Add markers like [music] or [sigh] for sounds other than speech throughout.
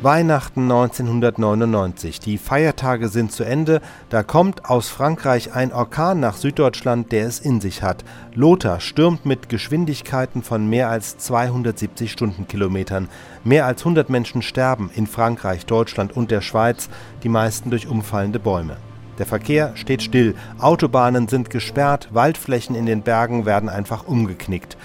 Weihnachten 1999. Die Feiertage sind zu Ende. Da kommt aus Frankreich ein Orkan nach Süddeutschland, der es in sich hat. Lothar stürmt mit Geschwindigkeiten von mehr als 270 Stundenkilometern. Mehr als 100 Menschen sterben in Frankreich, Deutschland und der Schweiz, die meisten durch umfallende Bäume. Der Verkehr steht still, Autobahnen sind gesperrt, Waldflächen in den Bergen werden einfach umgeknickt.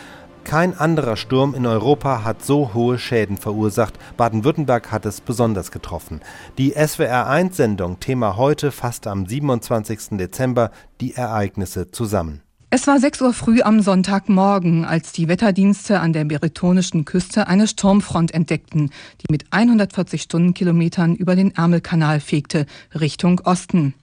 Kein anderer Sturm in Europa hat so hohe Schäden verursacht. Baden-Württemberg hat es besonders getroffen. Die SWR1-Sendung Thema heute fasst am 27. Dezember die Ereignisse zusammen. Es war 6 Uhr früh am Sonntagmorgen, als die Wetterdienste an der bretonischen Küste eine Sturmfront entdeckten, die mit 140 Stundenkilometern über den Ärmelkanal fegte, Richtung Osten.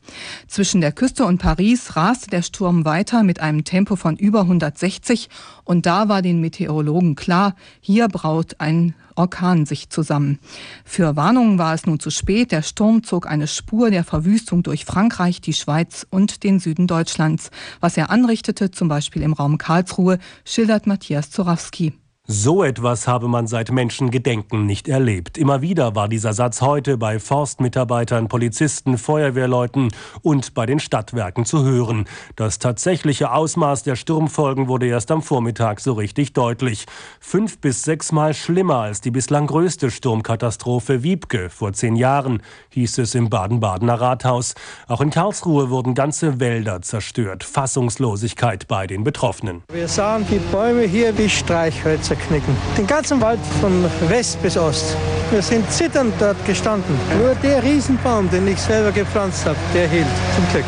Zwischen der Küste und Paris raste der Sturm weiter mit einem Tempo von über 160 und da war den Meteorologen klar, hier braut ein Orkan sich zusammen. Für Warnungen war es nun zu spät. Der Sturm zog eine Spur der Verwüstung durch Frankreich, die Schweiz und den Süden Deutschlands. Was er anrichtete, zum Beispiel im Raum Karlsruhe, schildert Matthias Zorawski. So etwas habe man seit Menschengedenken nicht erlebt. Immer wieder war dieser Satz heute bei Forstmitarbeitern, Polizisten, Feuerwehrleuten und bei den Stadtwerken zu hören. Das tatsächliche Ausmaß der Sturmfolgen wurde erst am Vormittag so richtig deutlich. Fünf bis sechsmal schlimmer als die bislang größte Sturmkatastrophe Wiebke vor zehn Jahren, hieß es im Baden-Badener Rathaus. Auch in Karlsruhe wurden ganze Wälder zerstört. Fassungslosigkeit bei den Betroffenen. Wir sahen die Bäume hier wie Streichhölzer knicken. Den ganzen Wald von West bis Ost. Wir sind zitternd dort gestanden. Nur der Riesenbaum, den ich selber gepflanzt habe, der hielt, zum Glück.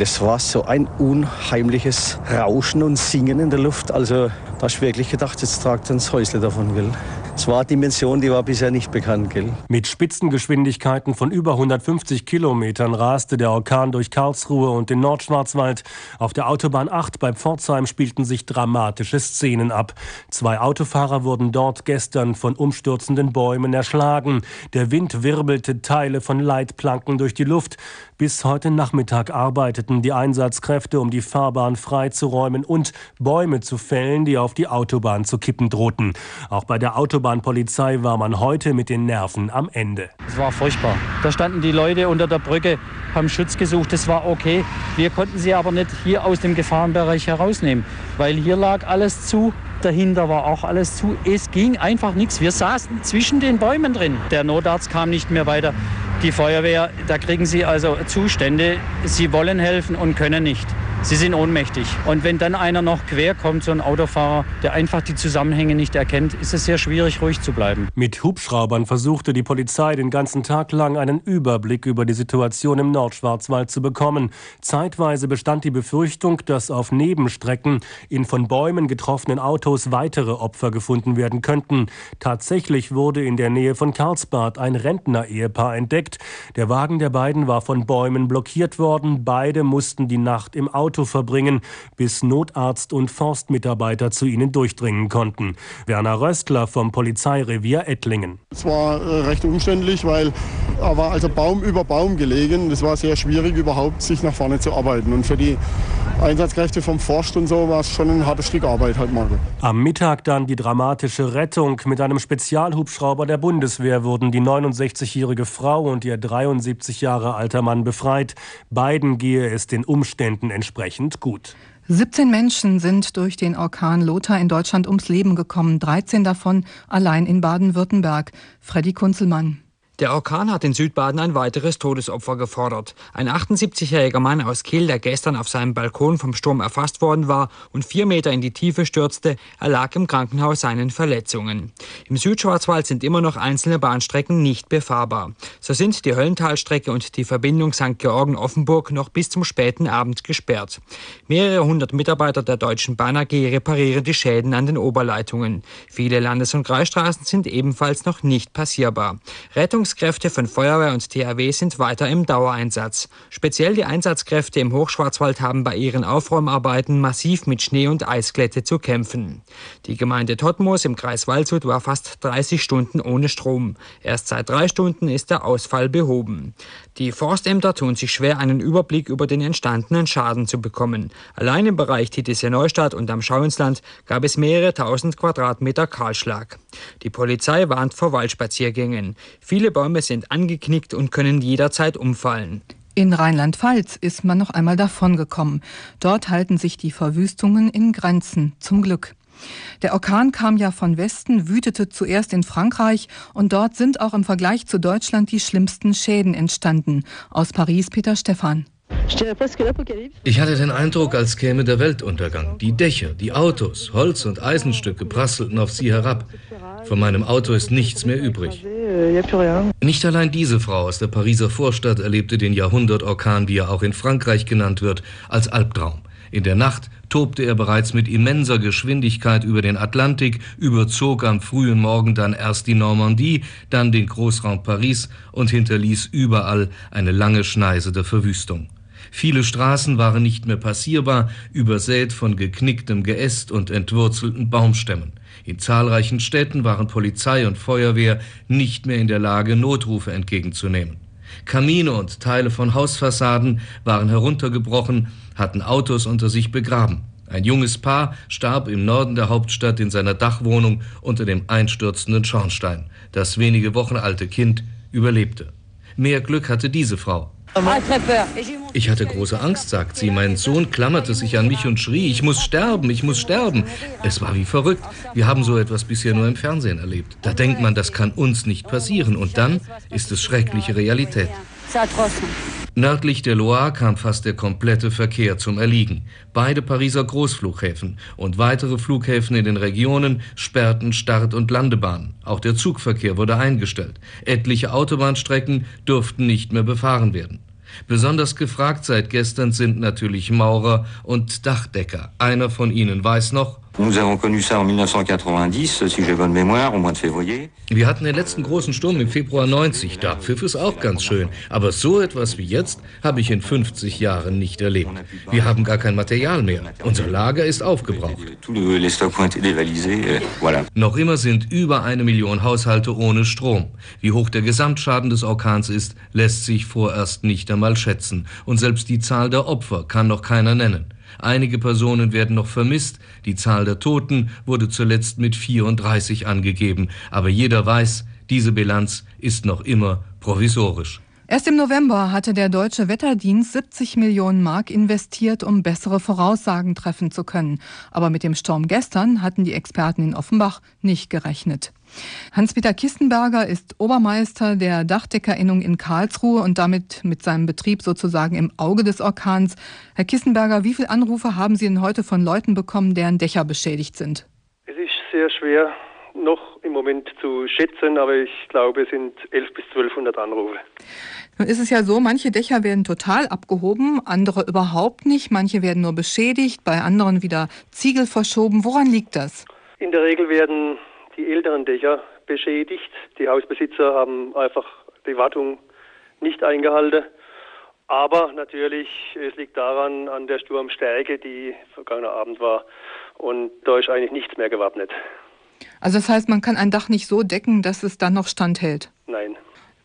Es war so ein unheimliches Rauschen und Singen in der Luft. Also da hast du wirklich gedacht, jetzt tragt uns Häusle davon, will. Es war eine Dimension, die war bisher nicht bekannt, gell? Mit Spitzengeschwindigkeiten von über 150 Kilometern raste der Orkan durch Karlsruhe und den Nordschwarzwald. Auf der Autobahn 8 bei Pforzheim spielten sich dramatische Szenen ab. Zwei Autofahrer wurden dort gestern von umstürzenden Bäumen erschlagen. Der Wind wirbelte Teile von Leitplanken durch die Luft. Bis heute Nachmittag arbeiteten die Einsatzkräfte, um die Fahrbahn freizuräumen und Bäume zu fällen, die auf die Autobahn zu kippen drohten. Auch bei der Autobahnpolizei war man heute mit den Nerven am Ende. Es war furchtbar. Da standen die Leute unter der Brücke, haben Schutz gesucht. Das war okay. Wir konnten sie aber nicht hier aus dem Gefahrenbereich herausnehmen, weil hier lag alles zu. Dahinter war auch alles zu. Es ging einfach nichts. Wir saßen zwischen den Bäumen drin. Der Notarzt kam nicht mehr weiter. Die Feuerwehr, da kriegen sie also Zustände, sie wollen helfen und können nicht. Sie sind ohnmächtig. Und wenn dann einer noch quer kommt, so ein Autofahrer, der einfach die Zusammenhänge nicht erkennt, ist es sehr schwierig, ruhig zu bleiben. Mit Hubschraubern versuchte die Polizei den ganzen Tag lang einen Überblick über die Situation im Nordschwarzwald zu bekommen. Zeitweise bestand die Befürchtung, dass auf Nebenstrecken in von Bäumen getroffenen Autos weitere Opfer gefunden werden könnten. Tatsächlich wurde in der Nähe von Karlsbad ein Rentner-Ehepaar entdeckt. Der Wagen der beiden war von Bäumen blockiert worden. Beide mussten die Nacht im Auto Auto verbringen, bis Notarzt und Forstmitarbeiter zu ihnen durchdringen konnten. Werner Röstler vom Polizeirevier Ettlingen. Es war äh, recht umständlich, weil er war also Baum über Baum gelegen. Es war sehr schwierig, überhaupt sich nach vorne zu arbeiten. Und für die Einsatzkräfte vom Forst und so war es schon ein hartes Stück Arbeit heute Morgen. Am Mittag dann die dramatische Rettung. Mit einem Spezialhubschrauber der Bundeswehr wurden die 69-jährige Frau und ihr 73 Jahre alter Mann befreit. Beiden gehe es den Umständen entsprechend entsprechend gut. 17 Menschen sind durch den Orkan Lothar in Deutschland ums Leben gekommen, 13 davon allein in Baden-Württemberg. Freddy Kunzelmann. Der Orkan hat in Südbaden ein weiteres Todesopfer gefordert. Ein 78-jähriger Mann aus Kiel, der gestern auf seinem Balkon vom Sturm erfasst worden war und vier Meter in die Tiefe stürzte, erlag im Krankenhaus seinen Verletzungen. Im Südschwarzwald sind immer noch einzelne Bahnstrecken nicht befahrbar. So sind die Höllentalstrecke und die Verbindung St. Georgen-Offenburg noch bis zum späten Abend gesperrt. Mehrere hundert Mitarbeiter der Deutschen Bahn AG reparieren die Schäden an den Oberleitungen. Viele Landes- und Kreisstraßen sind ebenfalls noch nicht passierbar. Rettungskräfte von Feuerwehr und THW sind weiter im Dauereinsatz. Speziell die Einsatzkräfte im Hochschwarzwald haben bei ihren Aufräumarbeiten massiv mit Schnee und Eisglätte zu kämpfen. Die Gemeinde Todtmoos im Kreis Waldshut war fast 30 Stunden ohne Strom. Erst seit drei Stunden ist der Ausfall behoben. Die Forstämter tun sich schwer, einen Überblick über den entstandenen Schaden zu bekommen. Allein im Bereich Titisee Neustadt und am Schauinsland gab es mehrere tausend Quadratmeter Kahlschlag. Die Polizei warnt vor Waldspaziergängen. Viele Bäume sind angeknickt und können jederzeit umfallen. In Rheinland-Pfalz ist man noch einmal davongekommen. Dort halten sich die Verwüstungen in Grenzen, zum Glück. Der Orkan kam ja von Westen, wütete zuerst in Frankreich und dort sind auch im Vergleich zu Deutschland die schlimmsten Schäden entstanden. Aus Paris Peter Stephan. Ich hatte den Eindruck, als käme der Weltuntergang. Die Dächer, die Autos, Holz- und Eisenstücke prasselten auf sie herab. Von meinem Auto ist nichts mehr übrig. Nicht allein diese Frau aus der Pariser Vorstadt erlebte den Jahrhundertorkan, wie er auch in Frankreich genannt wird, als Albtraum. In der Nacht tobte er bereits mit immenser Geschwindigkeit über den Atlantik, überzog am frühen Morgen dann erst die Normandie, dann den Großraum Paris und hinterließ überall eine lange Schneise der Verwüstung. Viele Straßen waren nicht mehr passierbar, übersät von geknicktem Geäst und entwurzelten Baumstämmen. In zahlreichen Städten waren Polizei und Feuerwehr nicht mehr in der Lage, Notrufe entgegenzunehmen. Kamine und Teile von Hausfassaden waren heruntergebrochen, hatten Autos unter sich begraben. Ein junges Paar starb im Norden der Hauptstadt in seiner Dachwohnung unter dem einstürzenden Schornstein. Das wenige Wochen alte Kind überlebte. Mehr Glück hatte diese Frau. Ich hatte große Angst, sagt sie. Mein Sohn klammerte sich an mich und schrie, ich muss sterben, ich muss sterben. Es war wie verrückt. Wir haben so etwas bisher nur im Fernsehen erlebt. Da denkt man, das kann uns nicht passieren. Und dann ist es schreckliche Realität. Nördlich der Loire kam fast der komplette Verkehr zum Erliegen. Beide Pariser Großflughäfen und weitere Flughäfen in den Regionen sperrten Start- und Landebahnen. Auch der Zugverkehr wurde eingestellt. Etliche Autobahnstrecken durften nicht mehr befahren werden. Besonders gefragt seit gestern sind natürlich Maurer und Dachdecker. Einer von ihnen weiß noch, Nous avons connu ça en 1990, si j'ai bonne mémoire, au mois de février. Wir hatten den letzten großen Sturm im Februar 90. Da pfiff es auch ganz schön. Aber so etwas wie jetzt habe ich in 50 Jahren nicht erlebt. Wir haben gar kein Material mehr. Unser Lager ist aufgebraucht. Noch immer sind über eine Million Haushalte ohne Strom. Wie hoch der Gesamtschaden des Orkans ist, lässt sich vorerst nicht einmal schätzen. Und selbst die Zahl der Opfer kann noch keiner nennen. Einige Personen werden noch vermisst. Die Zahl der Toten wurde zuletzt mit 34 angegeben. Aber jeder weiß, diese Bilanz ist noch immer provisorisch. Erst im November hatte der Deutsche Wetterdienst 70 Millionen Mark investiert, um bessere Voraussagen treffen zu können. Aber mit dem Sturm gestern hatten die Experten in Offenbach nicht gerechnet. Hans-Peter Kistenberger ist Obermeister der Dachdeckerinnung in Karlsruhe und damit mit seinem Betrieb sozusagen im Auge des Orkans. Herr Kistenberger, wie viele Anrufe haben Sie denn heute von Leuten bekommen, deren Dächer beschädigt sind? Es ist sehr schwer noch im Moment zu schätzen, aber ich glaube, es sind 11 bis 1200 Anrufe. Nun ist es ja so, manche Dächer werden total abgehoben, andere überhaupt nicht, manche werden nur beschädigt, bei anderen wieder Ziegel verschoben. Woran liegt das? In der Regel werden die älteren Dächer beschädigt. Die Hausbesitzer haben einfach die Wartung nicht eingehalten. Aber natürlich, es liegt daran, an der Sturmstärke, die vergangener Abend war. Und da ist eigentlich nichts mehr gewappnet. Also das heißt, man kann ein Dach nicht so decken, dass es dann noch standhält? Nein.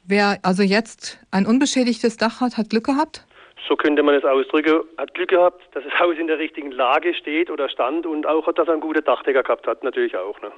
Wer also jetzt ein unbeschädigtes Dach hat, hat Glück gehabt? So könnte man es ausdrücken, hat Glück gehabt, dass das Haus [laughs] in der richtigen Lage steht oder stand und auch, dass er einen guten Dachdecker gehabt hat, natürlich auch. Ne?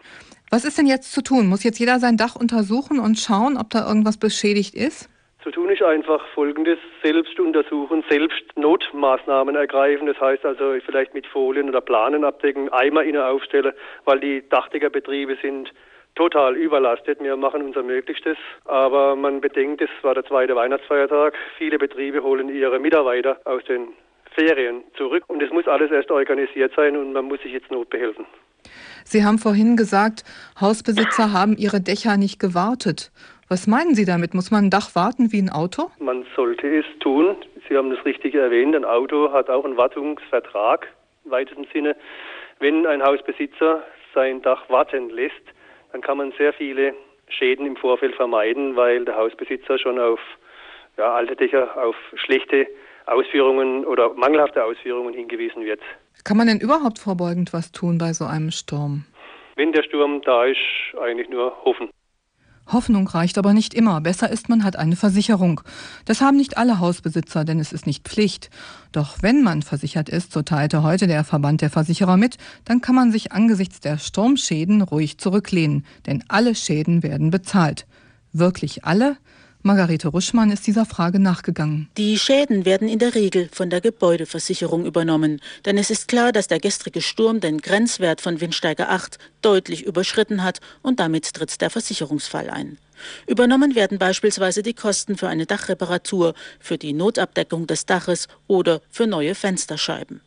Was ist denn jetzt zu tun? Muss jetzt jeder sein Dach untersuchen und schauen, ob da irgendwas beschädigt ist? Zu tun ist einfach Folgendes, selbst untersuchen, selbst Notmaßnahmen ergreifen. Das heißt also vielleicht mit Folien oder Planen abdecken, Eimer innen aufstellen, weil die Dachdeckerbetriebe sind total überlastet. Wir machen unser Möglichstes, aber man bedenkt, es war der zweite Weihnachtsfeiertag. Viele Betriebe holen ihre Mitarbeiter aus den Ferien zurück und es muss alles erst organisiert sein und man muss sich jetzt notbehelfen. Sie haben vorhin gesagt, Hausbesitzer haben ihre Dächer nicht gewartet. Was meinen Sie damit? Muss man ein Dach warten wie ein Auto? Man sollte es tun. Sie haben das richtig erwähnt. Ein Auto hat auch einen Wartungsvertrag im weitesten Sinne. Wenn ein Hausbesitzer sein Dach warten lässt, dann kann man sehr viele Schäden im Vorfeld vermeiden, weil der Hausbesitzer schon auf ja, alte Dächer, auf schlechte Ausführungen oder mangelhafte Ausführungen hingewiesen wird. Kann man denn überhaupt vorbeugend was tun bei so einem Sturm? Wenn der Sturm da ist, eigentlich nur hoffen. Hoffnung reicht aber nicht immer. Besser ist, man hat eine Versicherung. Das haben nicht alle Hausbesitzer, denn es ist nicht Pflicht. Doch wenn man versichert ist, so teilte heute der Verband der Versicherer mit, dann kann man sich angesichts der Sturmschäden ruhig zurücklehnen, denn alle Schäden werden bezahlt. Wirklich alle? Margarete Ruschmann ist dieser Frage nachgegangen. Die Schäden werden in der Regel von der Gebäudeversicherung übernommen. Denn es ist klar, dass der gestrige Sturm den Grenzwert von Windsteiger 8 deutlich überschritten hat und damit tritt der Versicherungsfall ein. Übernommen werden beispielsweise die Kosten für eine Dachreparatur, für die Notabdeckung des Daches oder für neue Fensterscheiben.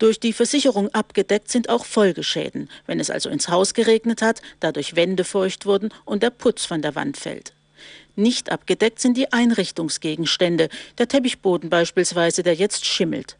Durch die Versicherung abgedeckt sind auch Folgeschäden, wenn es also ins Haus geregnet hat, dadurch Wände feucht wurden und der Putz von der Wand fällt. Nicht abgedeckt sind die Einrichtungsgegenstände, der Teppichboden beispielsweise, der jetzt schimmelt.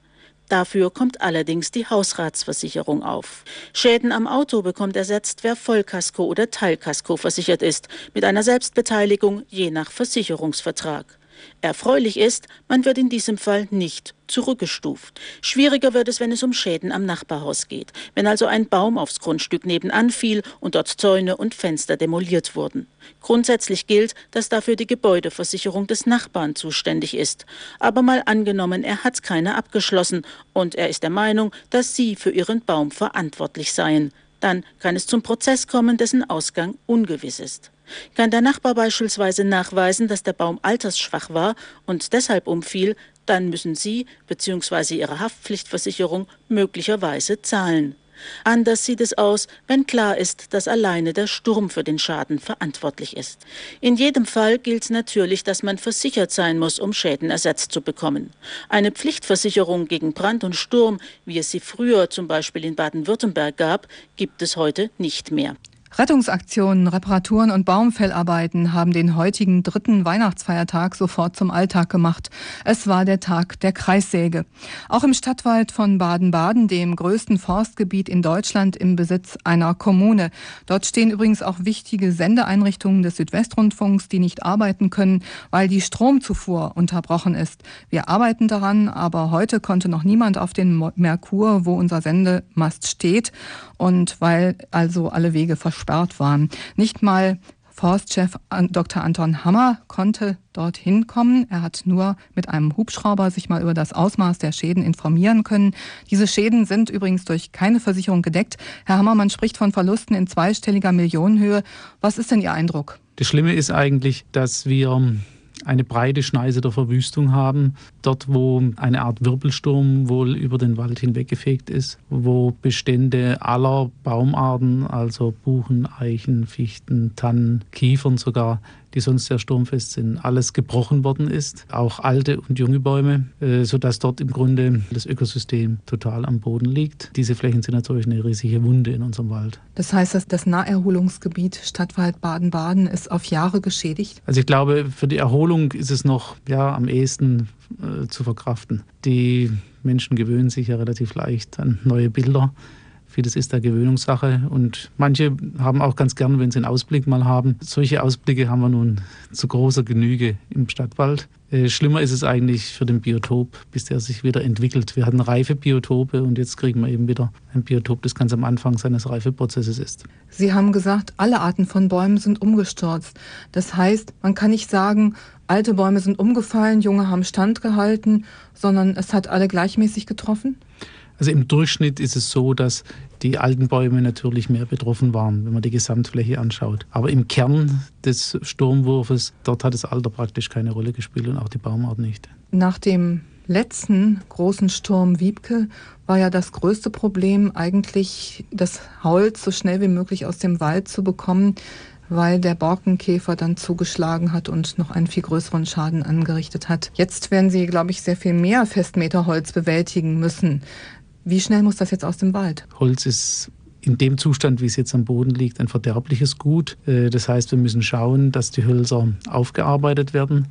Dafür kommt allerdings die Hausratsversicherung auf. Schäden am Auto bekommt ersetzt, wer Vollkasko oder Teilkasko versichert ist, mit einer Selbstbeteiligung je nach Versicherungsvertrag. Erfreulich ist, man wird in diesem Fall nicht zurückgestuft. Schwieriger wird es, wenn es um Schäden am Nachbarhaus geht, wenn also ein Baum aufs Grundstück nebenan fiel und dort Zäune und Fenster demoliert wurden. Grundsätzlich gilt, dass dafür die Gebäudeversicherung des Nachbarn zuständig ist. Aber mal angenommen, er hat keine abgeschlossen und er ist der Meinung, dass Sie für Ihren Baum verantwortlich seien. Dann kann es zum Prozess kommen, dessen Ausgang ungewiss ist. Kann der Nachbar beispielsweise nachweisen, dass der Baum altersschwach war und deshalb umfiel, dann müssen Sie bzw. Ihre Haftpflichtversicherung möglicherweise zahlen. Anders sieht es aus, wenn klar ist, dass alleine der Sturm für den Schaden verantwortlich ist. In jedem Fall gilt natürlich, dass man versichert sein muss, um Schäden ersetzt zu bekommen. Eine Pflichtversicherung gegen Brand und Sturm, wie es sie früher zum Beispiel in Baden-Württemberg gab, gibt es heute nicht mehr. Rettungsaktionen, Reparaturen und Baumfellarbeiten haben den heutigen dritten Weihnachtsfeiertag sofort zum Alltag gemacht. Es war der Tag der Kreissäge. Auch im Stadtwald von Baden-Baden, dem größten Forstgebiet in Deutschland im Besitz einer Kommune. Dort stehen übrigens auch wichtige Sendeeinrichtungen des Südwestrundfunks, die nicht arbeiten können, weil die Stromzufuhr unterbrochen ist. Wir arbeiten daran, aber heute konnte noch niemand auf den Merkur, wo unser Sendemast steht und weil also alle Wege versperrt waren. Nicht mal Forstchef Dr. Anton Hammer konnte dorthin kommen. Er hat nur mit einem Hubschrauber sich mal über das Ausmaß der Schäden informieren können. Diese Schäden sind übrigens durch keine Versicherung gedeckt. Herr Hammer, man spricht von Verlusten in zweistelliger Millionenhöhe. Was ist denn Ihr Eindruck? Das Schlimme ist eigentlich, dass wir eine breite Schneise der Verwüstung haben. Dort, wo eine Art Wirbelsturm wohl über den Wald hinweggefegt ist, wo Bestände aller Baumarten, also Buchen, Eichen, Fichten, Tannen, Kiefern sogar, die sonst sehr sturmfest sind, alles gebrochen worden ist, auch alte und junge Bäume, äh, sodass dort im Grunde das Ökosystem total am Boden liegt. Diese Flächen sind natürlich eine riesige Wunde in unserem Wald. Das heißt, dass das Naherholungsgebiet Stadtwald Baden-Baden ist auf Jahre geschädigt? Also ich glaube, für die Erholung ist es noch ja, am ehesten äh, zu verkraften. Die Menschen gewöhnen sich ja relativ leicht an neue Bilder. Vieles ist da Gewöhnungssache und manche haben auch ganz gern, wenn sie einen Ausblick mal haben. Solche Ausblicke haben wir nun zu großer Genüge im Stadtwald. Äh, schlimmer ist es eigentlich für den Biotop, bis der sich wieder entwickelt. Wir hatten reife Biotope und jetzt kriegen wir eben wieder ein Biotop, das ganz am Anfang seines Reifeprozesses ist. Sie haben gesagt, alle Arten von Bäumen sind umgestürzt. Das heißt, man kann nicht sagen, alte Bäume sind umgefallen, junge haben standgehalten, sondern es hat alle gleichmäßig getroffen? Also im Durchschnitt ist es so, dass die alten Bäume natürlich mehr betroffen waren, wenn man die Gesamtfläche anschaut. Aber im Kern des Sturmwurfes, dort hat das Alter praktisch keine Rolle gespielt und auch die Baumart nicht. Nach dem letzten großen Sturm Wiebke war ja das größte Problem eigentlich, das Holz so schnell wie möglich aus dem Wald zu bekommen, weil der Borkenkäfer dann zugeschlagen hat und noch einen viel größeren Schaden angerichtet hat. Jetzt werden Sie, glaube ich, sehr viel mehr Festmeter Holz bewältigen müssen. Wie schnell muss das jetzt aus dem Wald? Holz ist in dem Zustand, wie es jetzt am Boden liegt, ein verderbliches Gut. Äh, das heißt, wir müssen schauen, dass die Hölzer aufgearbeitet werden,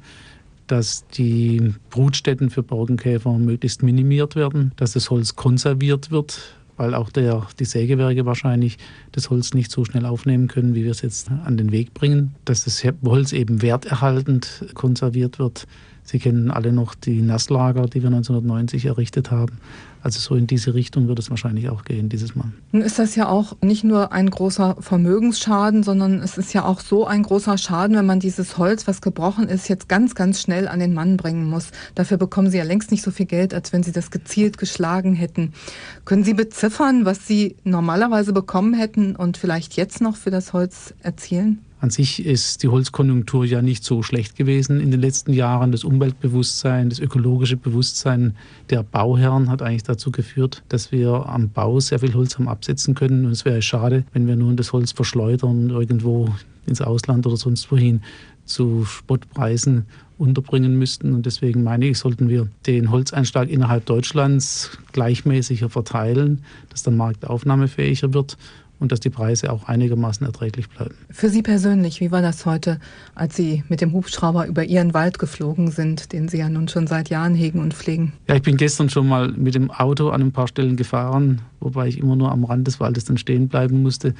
dass die Brutstätten für Borkenkäfer möglichst minimiert werden, dass das Holz konserviert wird, weil auch der, die Sägewerke wahrscheinlich das Holz nicht so schnell aufnehmen können, wie wir es jetzt an den Weg bringen, dass das Holz eben werterhaltend konserviert wird. Sie kennen alle noch die Nasslager, die wir 1990 errichtet haben. Also so in diese Richtung wird es wahrscheinlich auch gehen dieses Mal. Nun ist das ja auch nicht nur ein großer Vermögensschaden, sondern es ist ja auch so ein großer Schaden, wenn man dieses Holz, was gebrochen ist, jetzt ganz, ganz schnell an den Mann bringen muss. Dafür bekommen Sie ja längst nicht so viel Geld, als wenn Sie das gezielt geschlagen hätten. Können Sie beziffern, was Sie normalerweise bekommen hätten und vielleicht jetzt noch für das Holz erzielen? An sich ist die Holzkonjunktur ja nicht so schlecht gewesen in den letzten Jahren. Das Umweltbewusstsein, das ökologische Bewusstsein der Bauherren hat eigentlich dazu geführt, dass wir am Bau sehr viel Holz haben absetzen können. Und es wäre schade, wenn wir nun das Holz verschleudern irgendwo ins Ausland oder sonst wohin zu Spottpreisen unterbringen müssten. Und deswegen meine ich, sollten wir den Holzeinschlag innerhalb Deutschlands gleichmäßiger verteilen, dass der Markt aufnahmefähiger wird und dass die Preise auch einigermaßen erträglich bleiben. Für Sie persönlich, wie war das heute, als Sie mit dem Hubschrauber über Ihren Wald geflogen sind, den Sie ja nun schon seit Jahren hegen und pflegen? Ja, ich bin gestern schon mal mit dem Auto an ein paar Stellen gefahren, wobei ich immer nur am Rand des Waldes dann stehen bleiben musste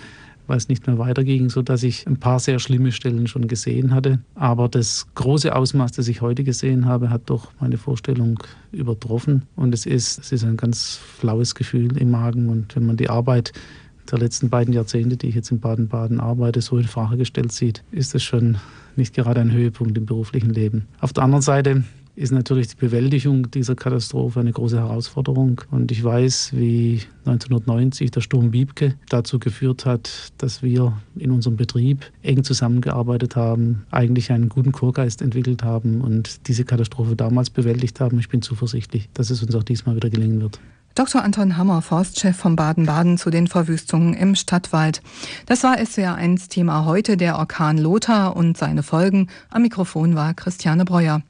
weil es nicht mehr weiterging, sodass ich ein paar sehr schlimme Stellen schon gesehen hatte. Aber das große Ausmaß, das ich heute gesehen habe, hat doch meine Vorstellung übertroffen. Und es ist, es ist ein ganz flaues Gefühl im Magen. Und wenn man die Arbeit der letzten beiden Jahrzehnte, die ich jetzt in Baden-Baden arbeite, so in Frage gestellt sieht, ist das schon nicht gerade ein Höhepunkt im beruflichen Leben. Auf der anderen Seite ist natürlich die Bewältigung dieser Katastrophe eine große Herausforderung. Und ich weiß, wie 1990 der Sturm Biebke dazu geführt hat, dass wir in unserem Betrieb eng zusammengearbeitet haben, eigentlich einen guten Chorgeist entwickelt haben und diese Katastrophe damals bewältigt haben. Ich bin zuversichtlich, dass es uns auch diesmal wieder gelingen wird. Dr. Anton Hammer, Forstchef von Baden-Baden zu den Verwüstungen im Stadtwald. Das war SWR1 Thema heute, der Orkan Lothar und seine Folgen. Am Mikrofon war Christiane Breuer.